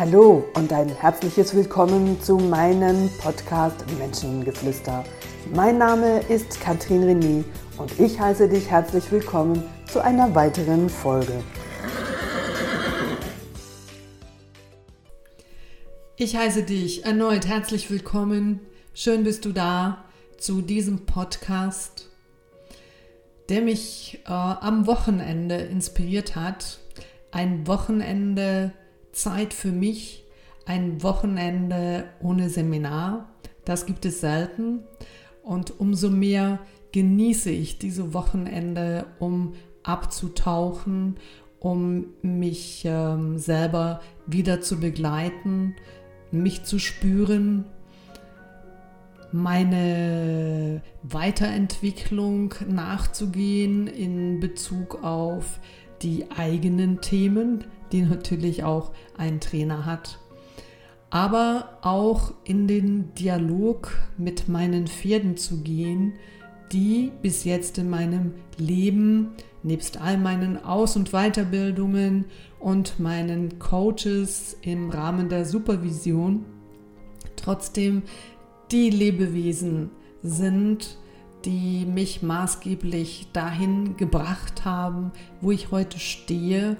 Hallo und ein herzliches Willkommen zu meinem Podcast Menschengeflüster. Mein Name ist Katrin René und ich heiße dich herzlich willkommen zu einer weiteren Folge. Ich heiße dich erneut herzlich willkommen. Schön bist du da zu diesem Podcast, der mich äh, am Wochenende inspiriert hat. Ein Wochenende Zeit für mich, ein Wochenende ohne Seminar. Das gibt es selten. Und umso mehr genieße ich diese Wochenende, um abzutauchen, um mich ähm, selber wieder zu begleiten, mich zu spüren, meine Weiterentwicklung nachzugehen in Bezug auf die eigenen Themen, die natürlich auch ein Trainer hat. Aber auch in den Dialog mit meinen Pferden zu gehen, die bis jetzt in meinem Leben, nebst all meinen Aus- und Weiterbildungen und meinen Coaches im Rahmen der Supervision, trotzdem die Lebewesen sind, die mich maßgeblich dahin gebracht haben, wo ich heute stehe,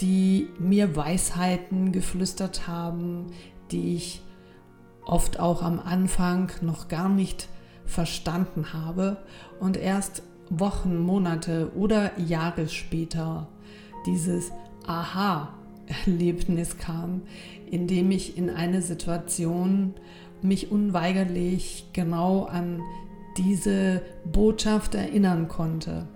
die mir Weisheiten geflüstert haben, die ich oft auch am Anfang noch gar nicht verstanden habe und erst Wochen, Monate oder Jahre später dieses Aha-Erlebnis kam, in dem ich in eine Situation mich unweigerlich genau an diese Botschaft erinnern konnte.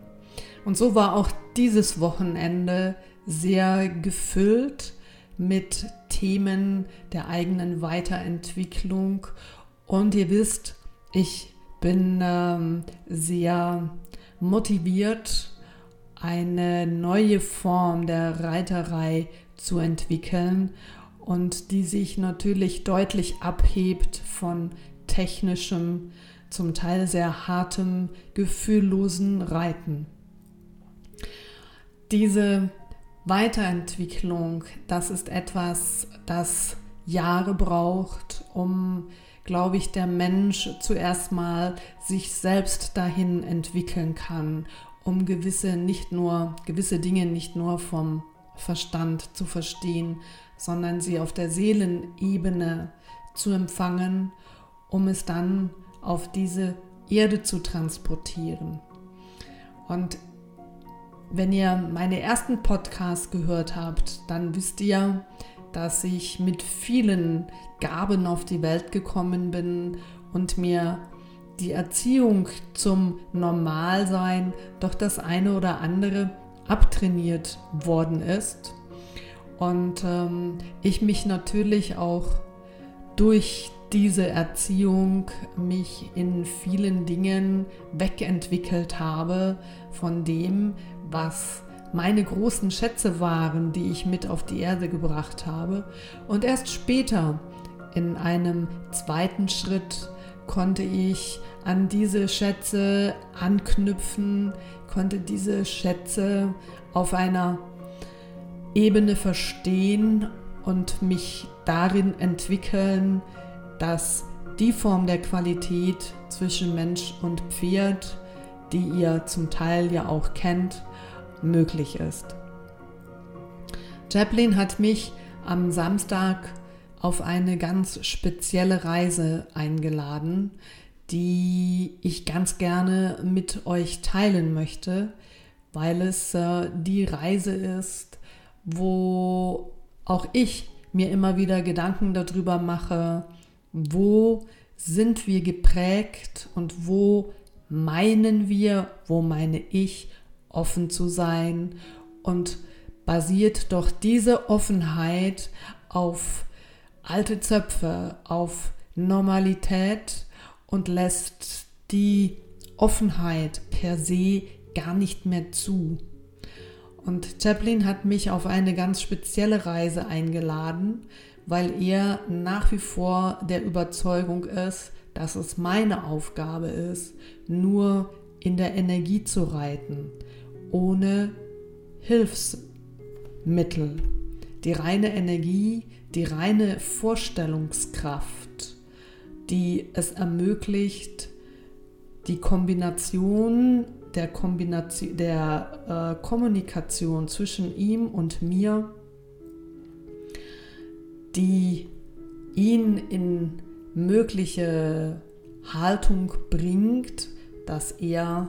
Und so war auch dieses Wochenende sehr gefüllt mit Themen der eigenen Weiterentwicklung. Und ihr wisst, ich bin ähm, sehr motiviert, eine neue Form der Reiterei zu entwickeln und die sich natürlich deutlich abhebt von technischem, zum Teil sehr hartem, gefühllosen Reiten. Diese Weiterentwicklung, das ist etwas, das Jahre braucht, um, glaube ich, der Mensch zuerst mal sich selbst dahin entwickeln kann, um gewisse nicht nur gewisse Dinge nicht nur vom Verstand zu verstehen, sondern sie auf der Seelenebene zu empfangen, um es dann auf diese Erde zu transportieren. Und wenn ihr meine ersten Podcasts gehört habt, dann wisst ihr, dass ich mit vielen Gaben auf die Welt gekommen bin und mir die Erziehung zum Normalsein doch das eine oder andere abtrainiert worden ist. Und ähm, ich mich natürlich auch durch diese Erziehung mich in vielen Dingen wegentwickelt habe von dem, was meine großen Schätze waren, die ich mit auf die Erde gebracht habe. Und erst später, in einem zweiten Schritt, konnte ich an diese Schätze anknüpfen, konnte diese Schätze auf einer Ebene verstehen und mich darin entwickeln, dass die Form der Qualität zwischen Mensch und Pferd, die ihr zum Teil ja auch kennt, möglich ist. Chaplin hat mich am Samstag auf eine ganz spezielle Reise eingeladen, die ich ganz gerne mit euch teilen möchte, weil es äh, die Reise ist, wo auch ich mir immer wieder Gedanken darüber mache, wo sind wir geprägt und wo meinen wir, wo meine ich, offen zu sein und basiert doch diese Offenheit auf alte Zöpfe, auf Normalität und lässt die Offenheit per se gar nicht mehr zu. Und Chaplin hat mich auf eine ganz spezielle Reise eingeladen, weil er nach wie vor der Überzeugung ist, dass es meine Aufgabe ist, nur in der Energie zu reiten, ohne Hilfsmittel. die reine Energie, die reine Vorstellungskraft, die es ermöglicht, die Kombination der, Kombination, der äh, Kommunikation zwischen ihm und mir, die ihn in mögliche Haltung bringt, dass er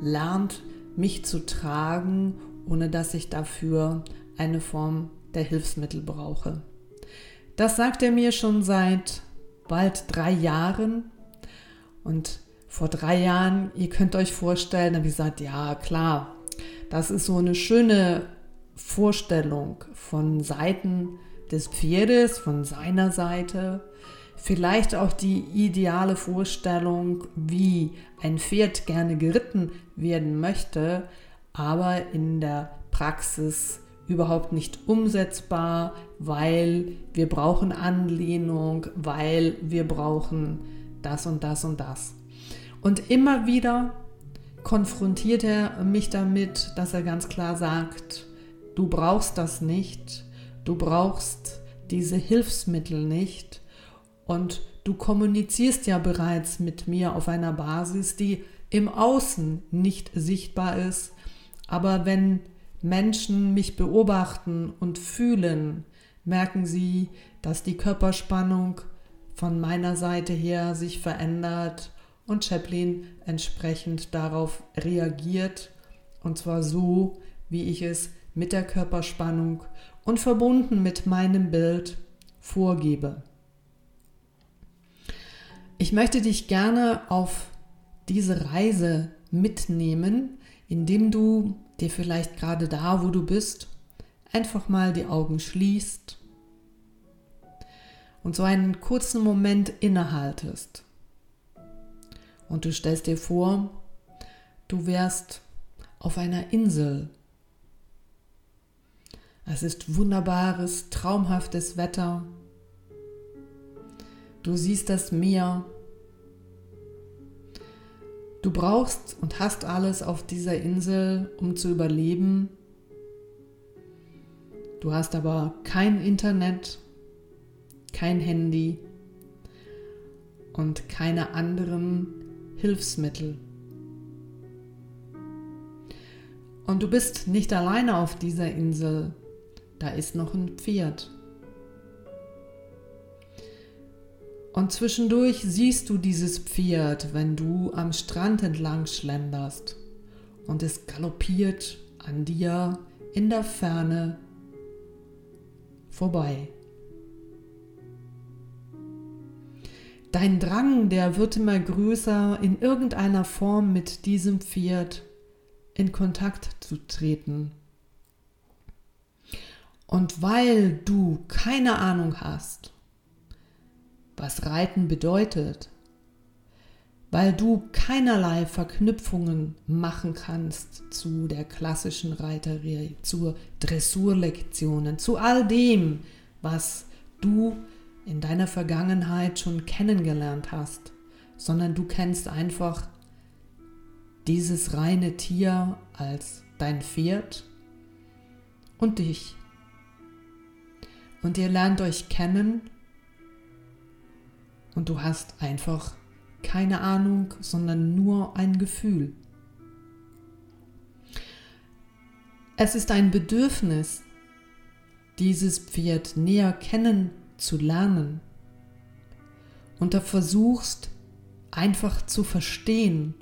lernt, mich zu tragen, ohne dass ich dafür eine Form der Hilfsmittel brauche. Das sagt er mir schon seit bald drei Jahren und vor drei Jahren, ihr könnt euch vorstellen, habe ich gesagt, ja klar, das ist so eine schöne Vorstellung von Seiten des Pferdes, von seiner Seite. Vielleicht auch die ideale Vorstellung, wie ein Pferd gerne geritten werden möchte, aber in der Praxis überhaupt nicht umsetzbar, weil wir brauchen Anlehnung, weil wir brauchen das und das und das. Und immer wieder konfrontiert er mich damit, dass er ganz klar sagt, du brauchst das nicht, du brauchst diese Hilfsmittel nicht und du kommunizierst ja bereits mit mir auf einer Basis, die im Außen nicht sichtbar ist, aber wenn Menschen mich beobachten und fühlen, merken sie, dass die Körperspannung von meiner Seite her sich verändert und Chaplin entsprechend darauf reagiert und zwar so, wie ich es mit der Körperspannung und verbunden mit meinem Bild vorgebe. Ich möchte dich gerne auf diese Reise mitnehmen, indem du dir vielleicht gerade da, wo du bist, einfach mal die Augen schließt und so einen kurzen Moment innehaltest und du stellst dir vor, du wärst auf einer Insel. Es ist wunderbares, traumhaftes Wetter. Du siehst das Meer. Du brauchst und hast alles auf dieser Insel, um zu überleben. Du hast aber kein Internet, kein Handy und keine anderen Hilfsmittel. Und du bist nicht alleine auf dieser Insel, da ist noch ein Pferd. Und zwischendurch siehst du dieses Pferd, wenn du am Strand entlang schlenderst und es galoppiert an dir in der Ferne vorbei. Dein Drang, der wird immer größer, in irgendeiner Form mit diesem Pferd in Kontakt zu treten. Und weil du keine Ahnung hast, was Reiten bedeutet, weil du keinerlei Verknüpfungen machen kannst zu der klassischen Reiterei, zu Dressurlektionen, zu all dem, was du in deiner Vergangenheit schon kennengelernt hast, sondern du kennst einfach dieses reine Tier als dein Pferd und dich. Und ihr lernt euch kennen und du hast einfach keine Ahnung, sondern nur ein Gefühl. Es ist ein Bedürfnis, dieses Pferd näher kennenzulernen zu lernen und da versuchst einfach zu verstehen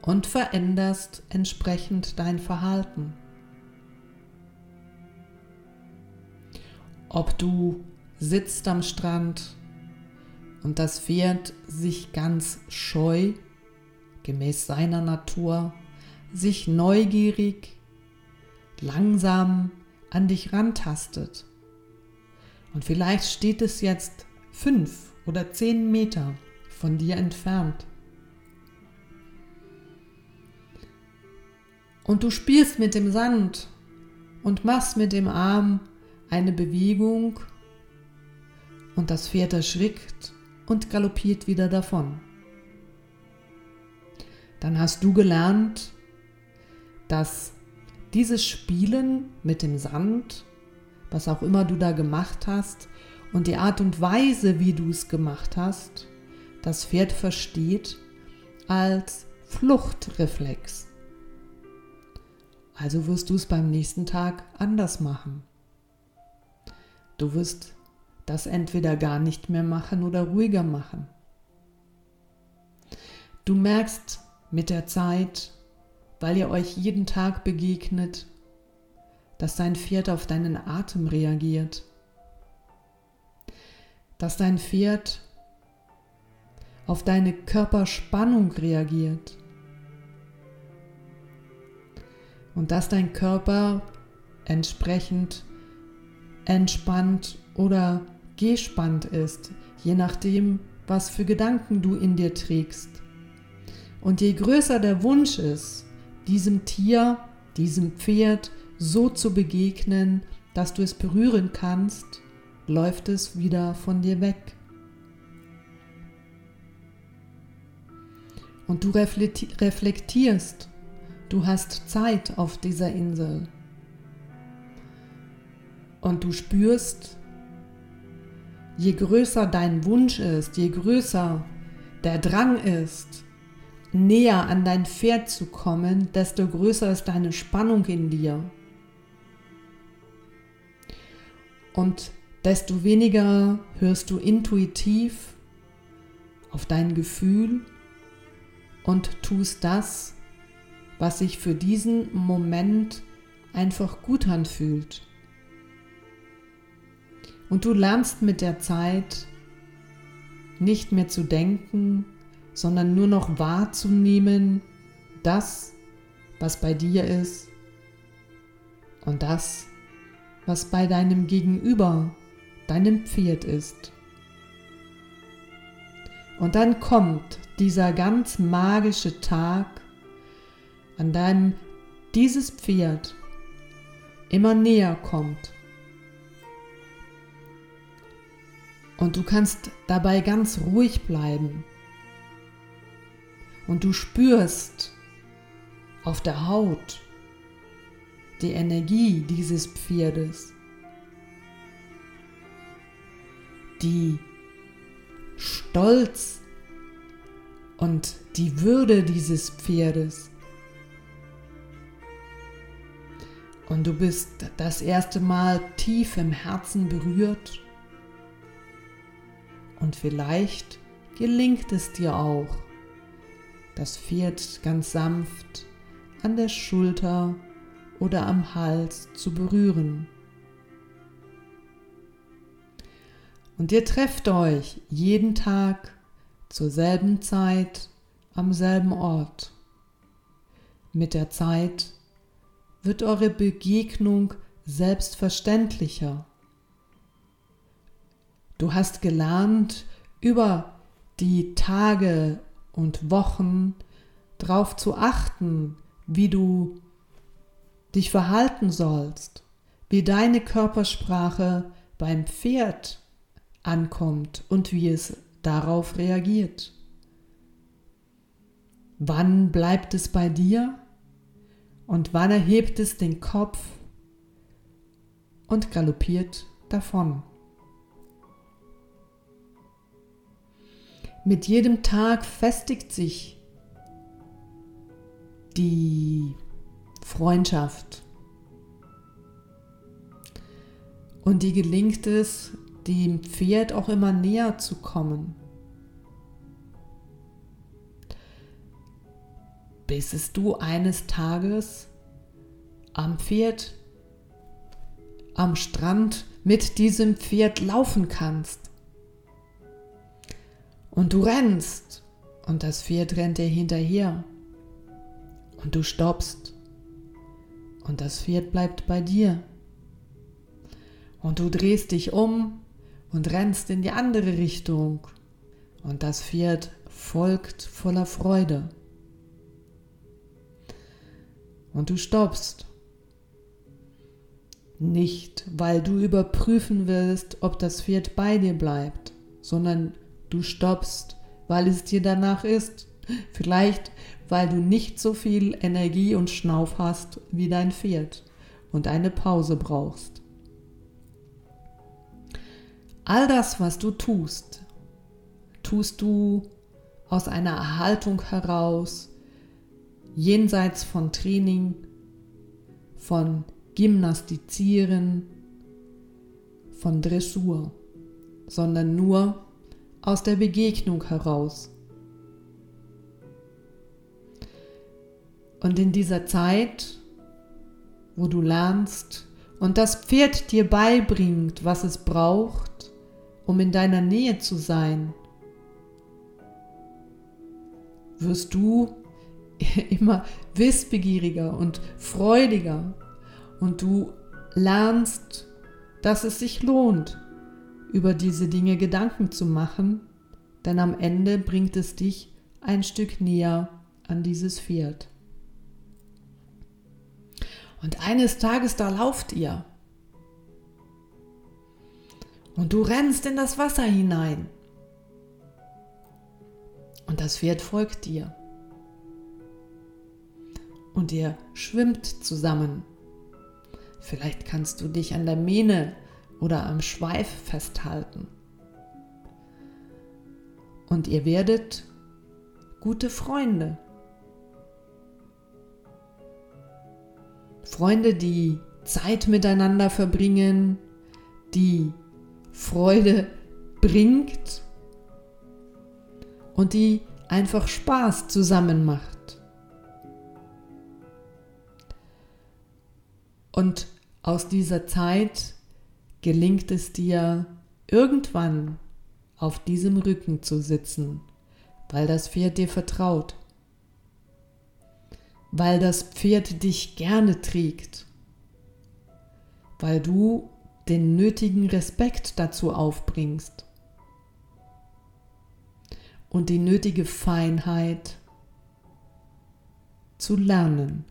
und veränderst entsprechend dein Verhalten. Ob du sitzt am Strand und das Pferd sich ganz scheu, gemäß seiner Natur, sich neugierig, langsam an dich rantastet. Und vielleicht steht es jetzt fünf oder zehn Meter von dir entfernt. Und du spielst mit dem Sand und machst mit dem Arm eine Bewegung und das Pferd erschrickt und galoppiert wieder davon. Dann hast du gelernt, dass dieses Spielen mit dem Sand, was auch immer du da gemacht hast, und die Art und Weise, wie du es gemacht hast, das Pferd versteht als Fluchtreflex. Also wirst du es beim nächsten Tag anders machen. Du wirst das entweder gar nicht mehr machen oder ruhiger machen. Du merkst mit der Zeit, weil ihr euch jeden Tag begegnet, dass dein Pferd auf deinen Atem reagiert, dass dein Pferd auf deine Körperspannung reagiert und dass dein Körper entsprechend entspannt oder gespannt ist, je nachdem, was für Gedanken du in dir trägst. Und je größer der Wunsch ist, diesem Tier, diesem Pferd so zu begegnen, dass du es berühren kannst, läuft es wieder von dir weg. Und du reflektierst, du hast Zeit auf dieser Insel. Und du spürst, je größer dein Wunsch ist, je größer der Drang ist, näher an dein Pferd zu kommen, desto größer ist deine Spannung in dir. Und desto weniger hörst du intuitiv auf dein Gefühl und tust das, was sich für diesen Moment einfach gut anfühlt. Und du lernst mit der Zeit nicht mehr zu denken, sondern nur noch wahrzunehmen, das, was bei dir ist und das, was bei deinem Gegenüber, deinem Pferd ist. Und dann kommt dieser ganz magische Tag, an dem dieses Pferd immer näher kommt Und du kannst dabei ganz ruhig bleiben. Und du spürst auf der Haut die Energie dieses Pferdes, die Stolz und die Würde dieses Pferdes. Und du bist das erste Mal tief im Herzen berührt und vielleicht gelingt es dir auch, das Pferd ganz sanft an der Schulter oder am Hals zu berühren. Und ihr trefft euch jeden Tag zur selben Zeit am selben Ort. Mit der Zeit wird eure Begegnung selbstverständlicher Du hast gelernt, über die Tage und Wochen darauf zu achten, wie du dich verhalten sollst, wie deine Körpersprache beim Pferd ankommt und wie es darauf reagiert. Wann bleibt es bei dir und wann erhebt es den Kopf und galoppiert davon. Mit jedem Tag festigt sich die Freundschaft. Und die gelingt es, dem Pferd auch immer näher zu kommen. Bis es du eines Tages am Pferd, am Strand mit diesem Pferd laufen kannst. Und du rennst und das Pferd rennt dir hinterher. Und du stoppst und das Pferd bleibt bei dir. Und du drehst dich um und rennst in die andere Richtung. Und das Pferd folgt voller Freude. Und du stoppst. Nicht, weil du überprüfen willst, ob das Pferd bei dir bleibt, sondern Du stoppst, weil es dir danach ist, Vielleicht, weil du nicht so viel Energie und Schnauf hast wie dein Pferd und eine Pause brauchst. All das, was du tust, tust du aus einer Erhaltung heraus, jenseits von Training, von Gymnastizieren, von Dressur, sondern nur aus der Begegnung heraus. Und in dieser Zeit, wo du lernst und das Pferd dir beibringt, was es braucht, um in deiner Nähe zu sein, wirst du immer wissbegieriger und freudiger und du lernst, dass es sich lohnt, über diese Dinge Gedanken zu machen, denn am Ende bringt es dich ein Stück näher an dieses Pferd. Und eines Tages da lauft ihr. Und du rennst in das Wasser hinein. Und das Pferd folgt dir. Und ihr schwimmt zusammen. Vielleicht kannst du dich an der Mähne oder am Schweif festhalten. Und ihr werdet gute Freunde. Freunde, die Zeit miteinander verbringen, die Freude bringt und die einfach Spaß zusammen macht. Und aus dieser Zeit gelingt es dir irgendwann auf diesem Rücken zu sitzen, weil das Pferd dir vertraut, weil das Pferd dich gerne trägt, weil du den nötigen Respekt dazu aufbringst und die nötige Feinheit zu lernen.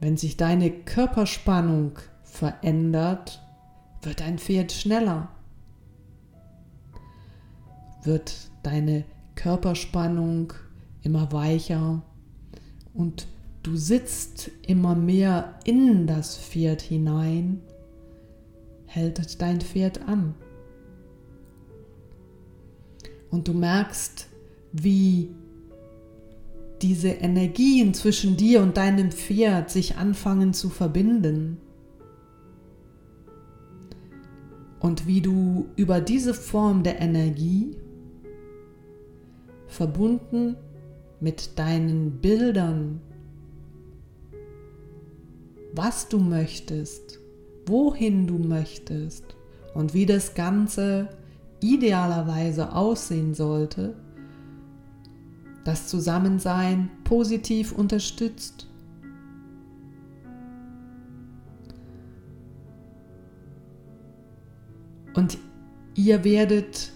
Wenn sich deine Körperspannung verändert, wird dein Pferd schneller. Wird deine Körperspannung immer weicher und du sitzt immer mehr in das Pferd hinein, hält dein Pferd an. Und du merkst, wie diese Energien zwischen dir und deinem Pferd sich anfangen zu verbinden. Und wie du über diese Form der Energie verbunden mit deinen Bildern, was du möchtest, wohin du möchtest und wie das Ganze idealerweise aussehen sollte, das Zusammensein positiv unterstützt. Und ihr werdet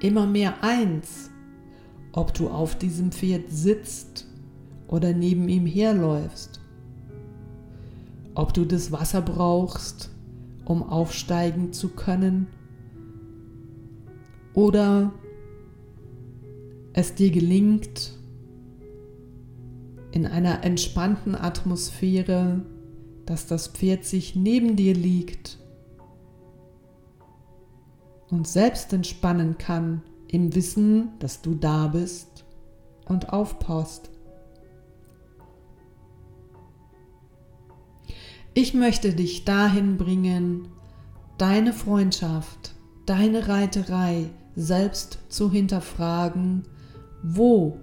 immer mehr eins, ob du auf diesem Pferd sitzt oder neben ihm herläufst, ob du das Wasser brauchst, um aufsteigen zu können, oder es dir gelingt, in einer entspannten Atmosphäre, dass das Pferd sich neben dir liegt und selbst entspannen kann im Wissen, dass du da bist und aufpasst. Ich möchte dich dahin bringen, deine Freundschaft, deine Reiterei selbst zu hinterfragen wo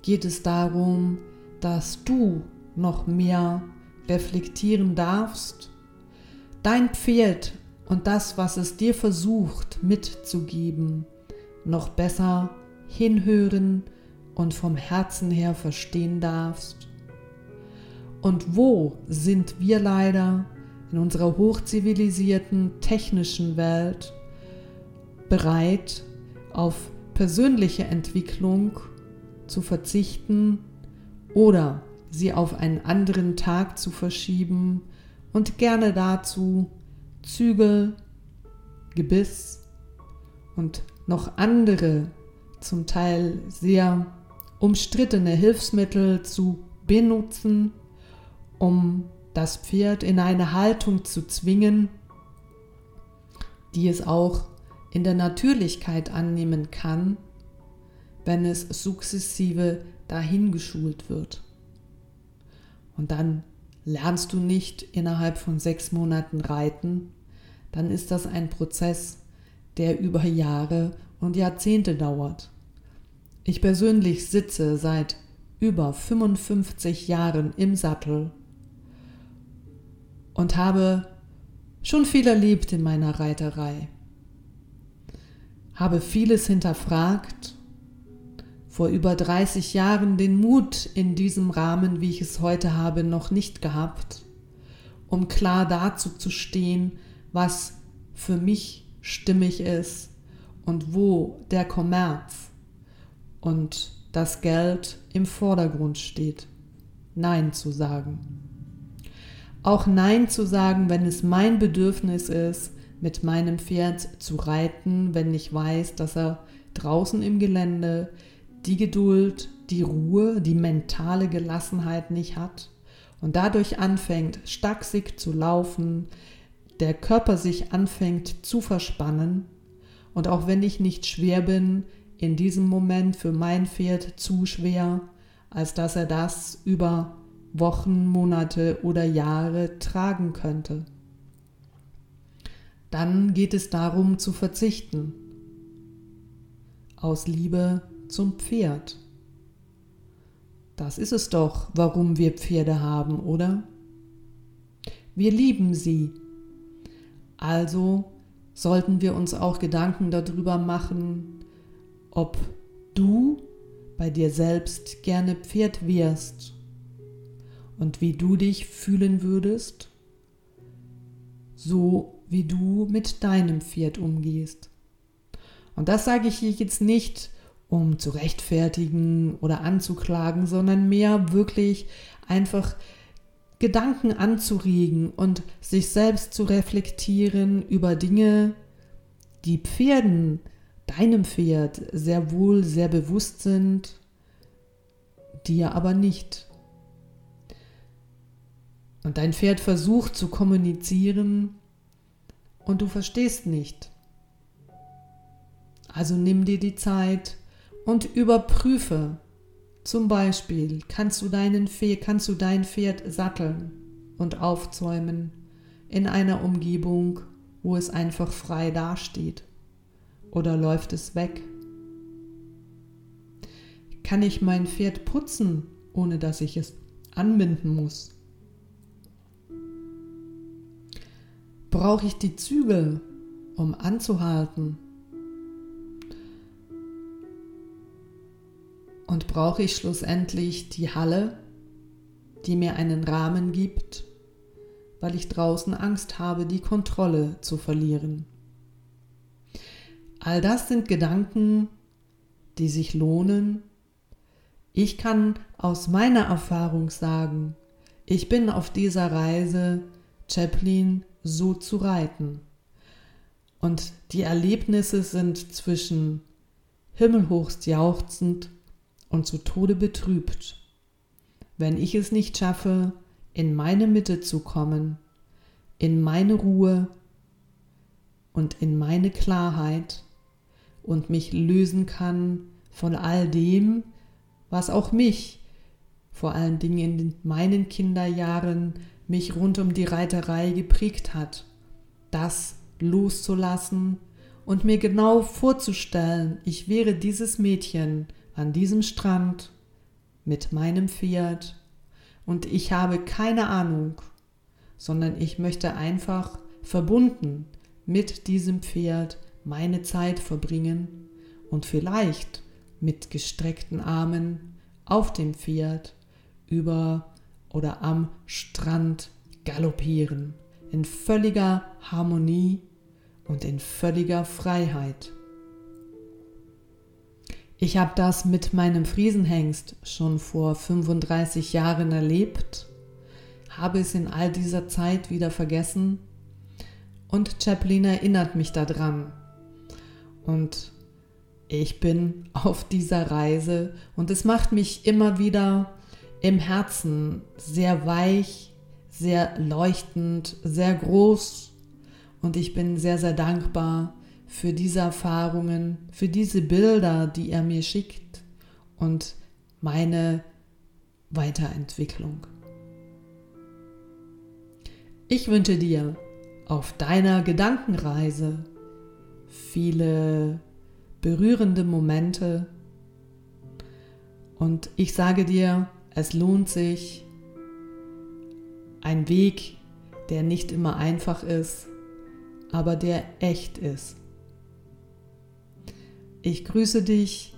geht es darum, dass du noch mehr reflektieren darfst? Dein Pferd und das, was es dir versucht mitzugeben, noch besser hinhören und vom Herzen her verstehen darfst? Und wo sind wir leider in unserer hochzivilisierten technischen Welt bereit, auf persönliche Entwicklung zu verzichten oder sie auf einen anderen Tag zu verschieben und gerne dazu Zügel, Gebiss und noch andere zum Teil sehr umstrittene Hilfsmittel zu benutzen, um das Pferd in eine Haltung zu zwingen, die es auch in der Natürlichkeit annehmen kann, wenn es sukzessive dahingeschult wird. Und dann lernst du nicht innerhalb von sechs Monaten reiten, dann ist das ein Prozess, der über Jahre und Jahrzehnte dauert. Ich persönlich sitze seit über 55 Jahren im Sattel und habe schon viel erlebt in meiner Reiterei, habe vieles hinterfragt, vor über 30 Jahren den Mut in diesem Rahmen, wie ich es heute habe, noch nicht gehabt, um klar dazu zu stehen, was für mich stimmig ist und wo der Kommerz und das Geld im Vordergrund steht. Nein zu sagen. Auch Nein zu sagen, wenn es mein Bedürfnis ist, mit meinem Pferd zu reiten, wenn ich weiß, dass er draußen im Gelände die Geduld, die Ruhe, die mentale Gelassenheit nicht hat und dadurch anfängt, stachsig zu laufen, der Körper sich anfängt zu verspannen und auch wenn ich nicht schwer bin, in diesem Moment für mein Pferd zu schwer, als dass er das über Wochen, Monate oder Jahre tragen könnte. Dann geht es darum zu verzichten. Aus Liebe zum Pferd. Das ist es doch, warum wir Pferde haben, oder? Wir lieben sie. Also sollten wir uns auch Gedanken darüber machen, ob du bei dir selbst gerne Pferd wärst und wie du dich fühlen würdest, so wie du mit deinem Pferd umgehst. Und das sage ich hier jetzt nicht, um zu rechtfertigen oder anzuklagen, sondern mehr wirklich einfach Gedanken anzuregen und sich selbst zu reflektieren über Dinge, die Pferden, deinem Pferd sehr wohl sehr bewusst sind, dir aber nicht. Und dein Pferd versucht zu kommunizieren und du verstehst nicht. Also nimm dir die Zeit und überprüfe. Zum Beispiel kannst du, deinen Pferd, kannst du dein Pferd satteln und aufzäumen in einer Umgebung, wo es einfach frei dasteht. Oder läuft es weg? Kann ich mein Pferd putzen, ohne dass ich es anbinden muss? Brauche ich die Zügel, um anzuhalten? Und brauche ich schlussendlich die Halle, die mir einen Rahmen gibt, weil ich draußen Angst habe, die Kontrolle zu verlieren. All das sind Gedanken, die sich lohnen. Ich kann aus meiner Erfahrung sagen, ich bin auf dieser Reise, Chaplin so zu reiten. Und die Erlebnisse sind zwischen himmelhochst jauchzend und zu Tode betrübt, wenn ich es nicht schaffe, in meine Mitte zu kommen, in meine Ruhe und in meine Klarheit und mich lösen kann von all dem, was auch mich, vor allen Dingen in meinen Kinderjahren, mich rund um die Reiterei geprägt hat, das loszulassen und mir genau vorzustellen, ich wäre dieses Mädchen, an diesem Strand mit meinem Pferd und ich habe keine Ahnung, sondern ich möchte einfach verbunden mit diesem Pferd meine Zeit verbringen und vielleicht mit gestreckten Armen auf dem Pferd über oder am Strand galoppieren in völliger Harmonie und in völliger Freiheit. Ich habe das mit meinem Friesenhengst schon vor 35 Jahren erlebt, habe es in all dieser Zeit wieder vergessen und Chaplin erinnert mich daran. Und ich bin auf dieser Reise und es macht mich immer wieder im Herzen sehr weich, sehr leuchtend, sehr groß und ich bin sehr, sehr dankbar für diese Erfahrungen, für diese Bilder, die er mir schickt und meine Weiterentwicklung. Ich wünsche dir auf deiner Gedankenreise viele berührende Momente und ich sage dir, es lohnt sich, ein Weg, der nicht immer einfach ist, aber der echt ist. Ich grüße dich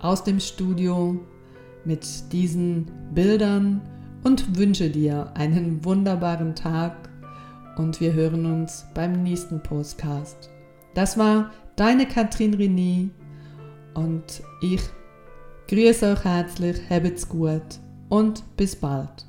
aus dem Studio mit diesen Bildern und wünsche dir einen wunderbaren Tag und wir hören uns beim nächsten Postcast. Das war deine Katrin René und ich grüße euch herzlich, habt's gut und bis bald.